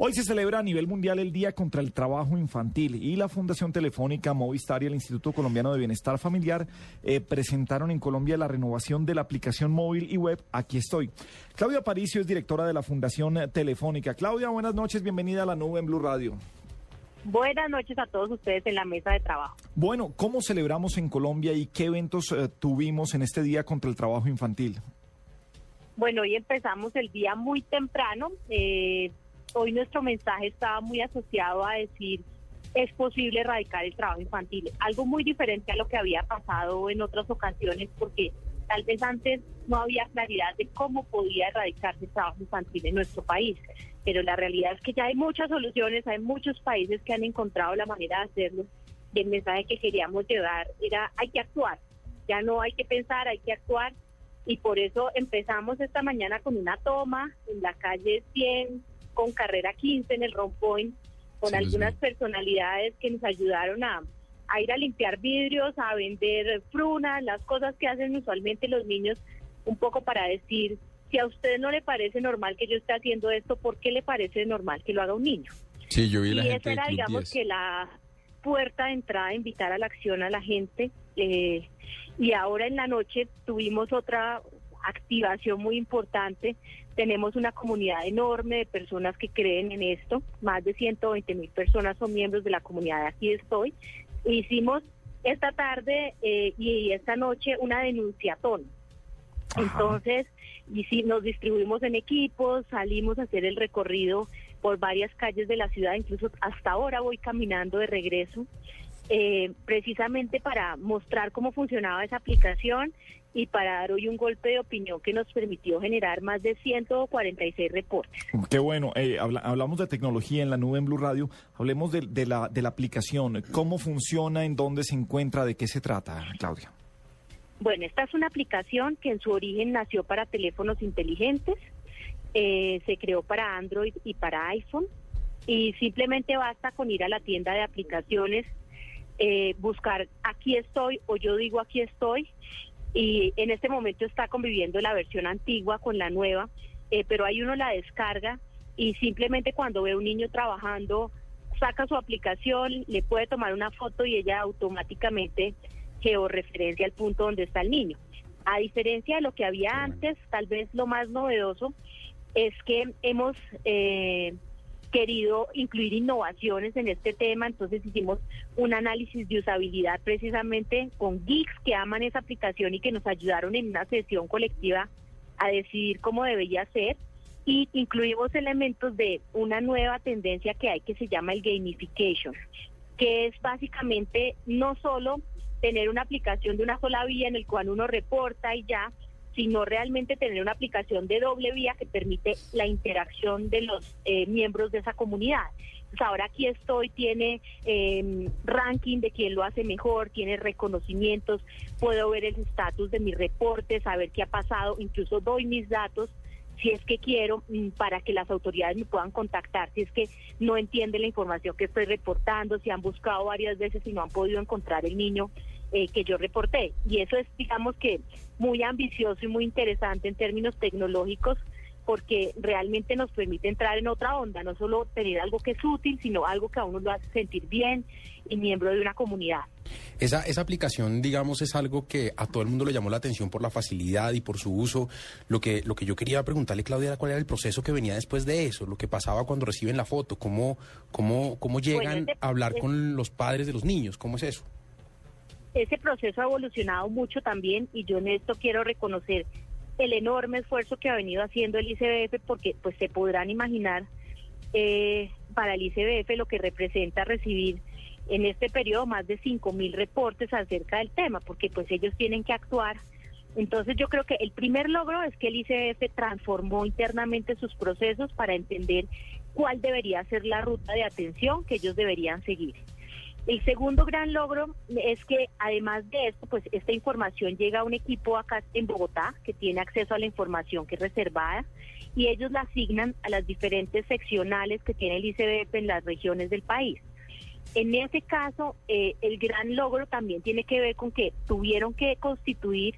Hoy se celebra a nivel mundial el Día contra el Trabajo Infantil y la Fundación Telefónica Movistar y el Instituto Colombiano de Bienestar Familiar eh, presentaron en Colombia la renovación de la aplicación móvil y web Aquí estoy. Claudia Paricio es directora de la Fundación Telefónica. Claudia, buenas noches, bienvenida a la nube en Blue Radio. Buenas noches a todos ustedes en la mesa de trabajo. Bueno, ¿cómo celebramos en Colombia y qué eventos eh, tuvimos en este Día contra el Trabajo Infantil? Bueno, hoy empezamos el día muy temprano. Eh, hoy nuestro mensaje estaba muy asociado a decir es posible erradicar el trabajo infantil, algo muy diferente a lo que había pasado en otras ocasiones porque tal vez antes no había claridad de cómo podía erradicarse el trabajo infantil en nuestro país, pero la realidad es que ya hay muchas soluciones, hay muchos países que han encontrado la manera de hacerlo. Y el mensaje que queríamos llevar era hay que actuar, ya no hay que pensar, hay que actuar. Y por eso empezamos esta mañana con una toma en la calle 100 con carrera 15 en el Rompoint, con algunas personalidades que nos ayudaron a, ir a limpiar vidrios, a vender frunas, las cosas que hacen usualmente los niños, un poco para decir, si a usted no le parece normal que yo esté haciendo esto, ¿por qué le parece normal que lo haga un niño? Sí, yo vi la y esa era, digamos, que la puerta de entrada, invitar a la acción a la gente. Eh, y ahora en la noche tuvimos otra activación muy importante. Tenemos una comunidad enorme de personas que creen en esto. Más de 120 mil personas son miembros de la comunidad de Aquí Estoy. Hicimos esta tarde eh, y esta noche una denunciatón. Entonces, y si nos distribuimos en equipos, salimos a hacer el recorrido por varias calles de la ciudad, incluso hasta ahora voy caminando de regreso eh, precisamente para mostrar cómo funcionaba esa aplicación y para dar hoy un golpe de opinión que nos permitió generar más de 146 reportes. Qué bueno, eh, hablamos de tecnología en la nube en Blue Radio, hablemos de, la, de la aplicación, cómo funciona, en dónde se encuentra, de qué se trata, Claudia. Bueno, esta es una aplicación que en su origen nació para teléfonos inteligentes, eh, se creó para Android y para iPhone y simplemente basta con ir a la tienda de aplicaciones eh, buscar aquí estoy o yo digo aquí estoy y en este momento está conviviendo la versión antigua con la nueva, eh, pero ahí uno la descarga y simplemente cuando ve un niño trabajando saca su aplicación, le puede tomar una foto y ella automáticamente georreferencia al punto donde está el niño. A diferencia de lo que había antes, tal vez lo más novedoso es que hemos eh, querido incluir innovaciones en este tema, entonces hicimos un análisis de usabilidad precisamente con geeks que aman esa aplicación y que nos ayudaron en una sesión colectiva a decidir cómo debería ser. Y incluimos elementos de una nueva tendencia que hay que se llama el gamification, que es básicamente no solo tener una aplicación de una sola vía en el cual uno reporta y ya, sino realmente tener una aplicación de doble vía que permite la interacción de los eh, miembros de esa comunidad. Pues ahora aquí estoy, tiene em, ranking de quién lo hace mejor, tiene reconocimientos, puedo ver el estatus de mis reportes, saber qué ha pasado, incluso doy mis datos si es que quiero mm, para que las autoridades me puedan contactar, si es que no entienden la información que estoy reportando, si han buscado varias veces y no han podido encontrar el niño eh, que yo reporté. Y eso es, digamos que, muy ambicioso y muy interesante en términos tecnológicos porque realmente nos permite entrar en otra onda, no solo tener algo que es útil, sino algo que a uno lo hace sentir bien y miembro de una comunidad. Esa, esa aplicación, digamos, es algo que a todo el mundo le llamó la atención por la facilidad y por su uso. Lo que, lo que yo quería preguntarle, Claudia, era cuál era el proceso que venía después de eso, lo que pasaba cuando reciben la foto, cómo, cómo, cómo llegan a hablar con los padres de los niños, cómo es eso ese proceso ha evolucionado mucho también y yo en esto quiero reconocer el enorme esfuerzo que ha venido haciendo el ICBF porque pues se podrán imaginar eh, para el ICBF lo que representa recibir en este periodo más de 5 mil reportes acerca del tema porque pues ellos tienen que actuar. Entonces yo creo que el primer logro es que el ICBF transformó internamente sus procesos para entender cuál debería ser la ruta de atención que ellos deberían seguir. El segundo gran logro es que además de esto, pues esta información llega a un equipo acá en Bogotá que tiene acceso a la información que es reservada y ellos la asignan a las diferentes seccionales que tiene el ICBF en las regiones del país. En ese caso, eh, el gran logro también tiene que ver con que tuvieron que constituir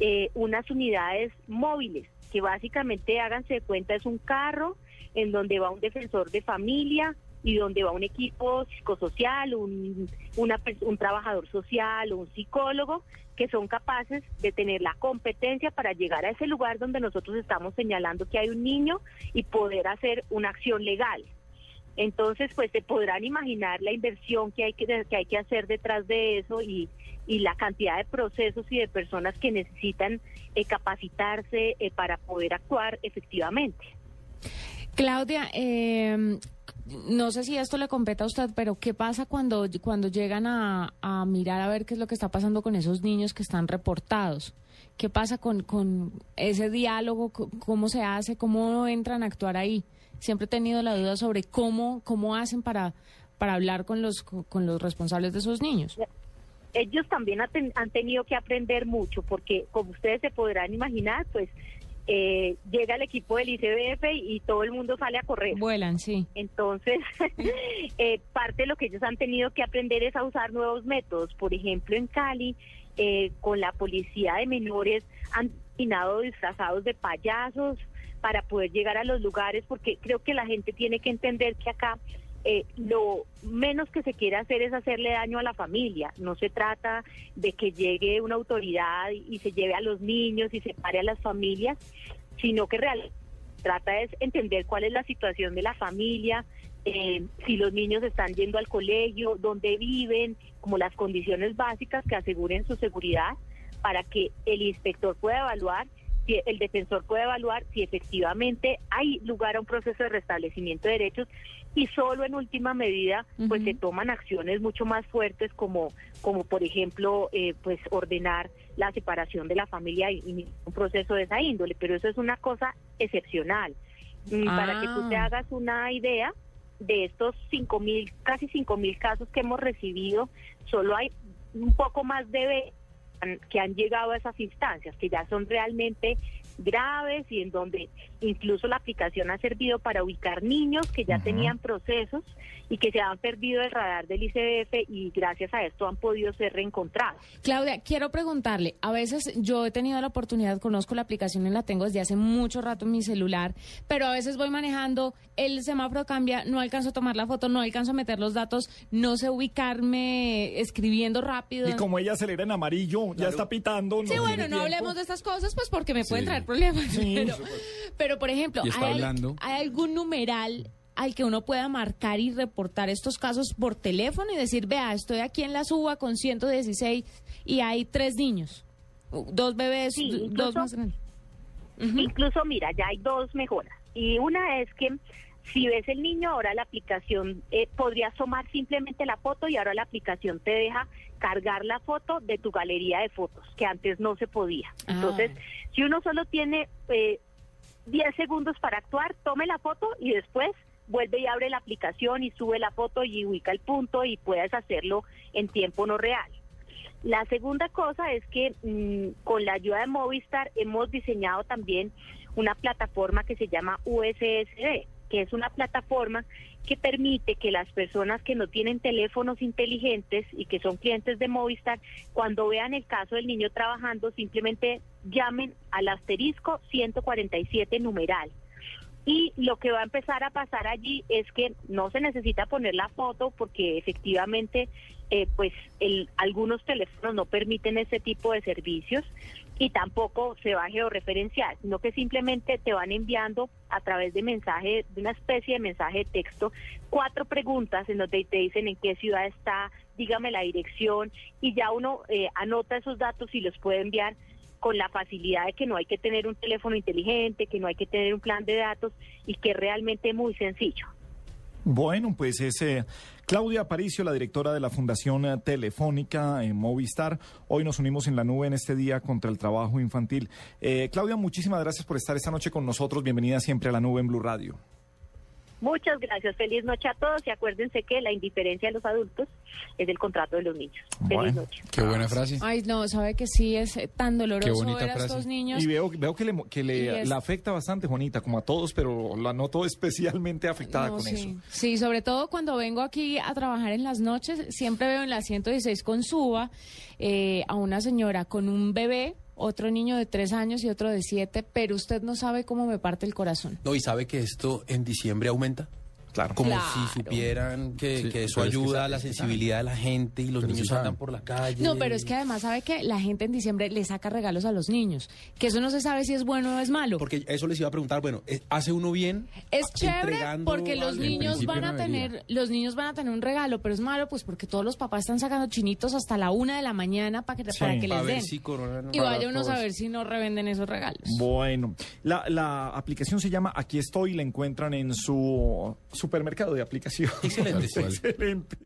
eh, unas unidades móviles que básicamente, háganse de cuenta, es un carro en donde va un defensor de familia y donde va un equipo psicosocial, un, un trabajador social, un psicólogo, que son capaces de tener la competencia para llegar a ese lugar donde nosotros estamos señalando que hay un niño y poder hacer una acción legal. Entonces, pues se podrán imaginar la inversión que hay que, que, hay que hacer detrás de eso y, y la cantidad de procesos y de personas que necesitan eh, capacitarse eh, para poder actuar efectivamente. Claudia, eh, no sé si esto le compete a usted, pero ¿qué pasa cuando, cuando llegan a, a, mirar a ver qué es lo que está pasando con esos niños que están reportados? ¿Qué pasa con, con ese diálogo? ¿Cómo se hace? ¿Cómo entran a actuar ahí? Siempre he tenido la duda sobre cómo, cómo hacen para, para hablar con los, con los responsables de esos niños ellos también han tenido que aprender mucho porque como ustedes se podrán imaginar, pues eh, llega el equipo del ICBF y, todo el mundo sale a correr. Vuelan, sí. Entonces, eh, parte de lo que ellos han tenido que aprender es a usar nuevos métodos. Por ejemplo, en Cali, eh, con la policía de menores han terminado disfrazados de payasos para poder llegar a los lugares, porque creo que la gente tiene que entender que acá eh, lo menos que se quiere hacer es hacerle daño a la familia. No se trata de que llegue una autoridad y, se lleve a los niños y separe a las familias, sino que realmente trata es entender cuál es la situación de la familia, eh, si los niños están yendo al colegio, dónde viven, como las condiciones básicas que aseguren su seguridad para que el inspector pueda evaluar el defensor puede evaluar si efectivamente hay lugar a un proceso de restablecimiento de derechos y solo en última medida pues se toman acciones mucho más fuertes como como por ejemplo eh, pues ordenar la separación de la familia y, un proceso de esa índole. Pero eso es una cosa excepcional. Mm, para que tú te ah. hagas una idea de estos cinco mil casi cinco mil casos que hemos recibido solo hay un poco más de que han llegado a esas instancias que ya son realmente graves y en donde incluso la aplicación ha servido para ubicar niños que ya tenían procesos y que se han perdido el radar del ICDF y gracias a esto han podido ser reencontrados. Claudia, quiero preguntarle, a veces yo he tenido la oportunidad, conozco la aplicación y la tengo desde hace mucho rato en mi celular, pero a veces voy manejando, el semáforo cambia, no alcanzo a tomar la foto, no alcanzo a meter los datos, no sé ubicarme escribiendo rápido. Y como ella acelera en amarillo, ya está pitando. sí, bueno, no hablemos de estas cosas, pues porque me pueden traer problemas. pero, por ejemplo, ¿hay, ¿hay algún numeral al que uno pueda marcar y reportar estos casos por teléfono y decir, vea, estoy aquí en la suba con 116 y hay tres niños, dos bebés, dos más grandes. Incluso, mira, ya hay dos mejoras. Y una es que si ves el niño, ahora la aplicación eh, podría tomar simplemente la foto y ahora la aplicación te deja cargar la foto de tu galería de fotos, que antes no se podía. Ah. Entonces, si uno solo tiene eh, 10 segundos para actuar, tome la foto y después vuelve y abre la aplicación y sube la foto y ubica el punto y puedes hacerlo en tiempo no real. La segunda cosa es que mm, con la ayuda de Movistar hemos diseñado también una plataforma que se llama USSD, que es una plataforma que permite que las personas que no tienen teléfonos inteligentes y que son clientes de Movistar, cuando vean el caso del niño trabajando, simplemente llamen al asterisco 147 numeral. Y lo que va a empezar a pasar allí es que no se necesita poner la foto porque efectivamente eh, pues el, algunos teléfonos no permiten ese tipo de servicios y tampoco se va a georreferenciar, sino que simplemente te van enviando a través de mensaje, de una especie de mensaje de texto, cuatro preguntas en donde te dicen en qué ciudad está, dígame la dirección y ya uno eh, anota esos datos y los puede enviar con la facilidad de que no hay que tener un teléfono inteligente, que no hay que tener un plan de datos y que es realmente muy sencillo. Bueno, pues es eh, Claudia Aparicio, la directora de la Fundación eh, Telefónica en Movistar. Hoy nos unimos en la nube en este día contra el trabajo infantil. Eh, Claudia, muchísimas gracias por estar esta noche con nosotros. Bienvenida siempre a la nube en Blue Radio. Muchas gracias. Feliz noche a todos y acuérdense que la indiferencia de los adultos es el contrato de los niños. Feliz noche. Qué buena frase. Ay, no, sabe que sí es tan doloroso ver a estos niños. Y veo, veo que le, que le la afecta bastante, Juanita, como a todos, pero la noto especialmente afectada con eso. Sí, sobre todo cuando vengo aquí a trabajar en las noches, siempre veo en la 116 con Suba eh, a una señora con un bebé otro niño de tres años y otro de siete, pero usted no sabe cómo me parte el corazón. No, y sabe que esto en diciembre aumenta. Claro. Como Claro. si supieran que, Sí, que eso que ayuda a la sensibilidad de la gente y los sí niños andan por la calle. No, pero es que además sabe que la gente en diciembre le saca regalos a los niños, que eso no se sabe si es bueno o es malo. Porque eso les iba a preguntar, bueno, ¿eh, ¿hace uno bien? Es chévere porque los algo? Niños van a no tener, los niños van a tener un regalo, pero es malo pues porque todos los papás están sacando chinitos hasta la una de la mañana para que, para que Para les ver den. si corona- Y vaya uno a saber si no revenden esos regalos. Bueno, la, la aplicación se llama Aquí estoy, la encuentran en su supermercado de aplicaciones. Excelente. Excelente.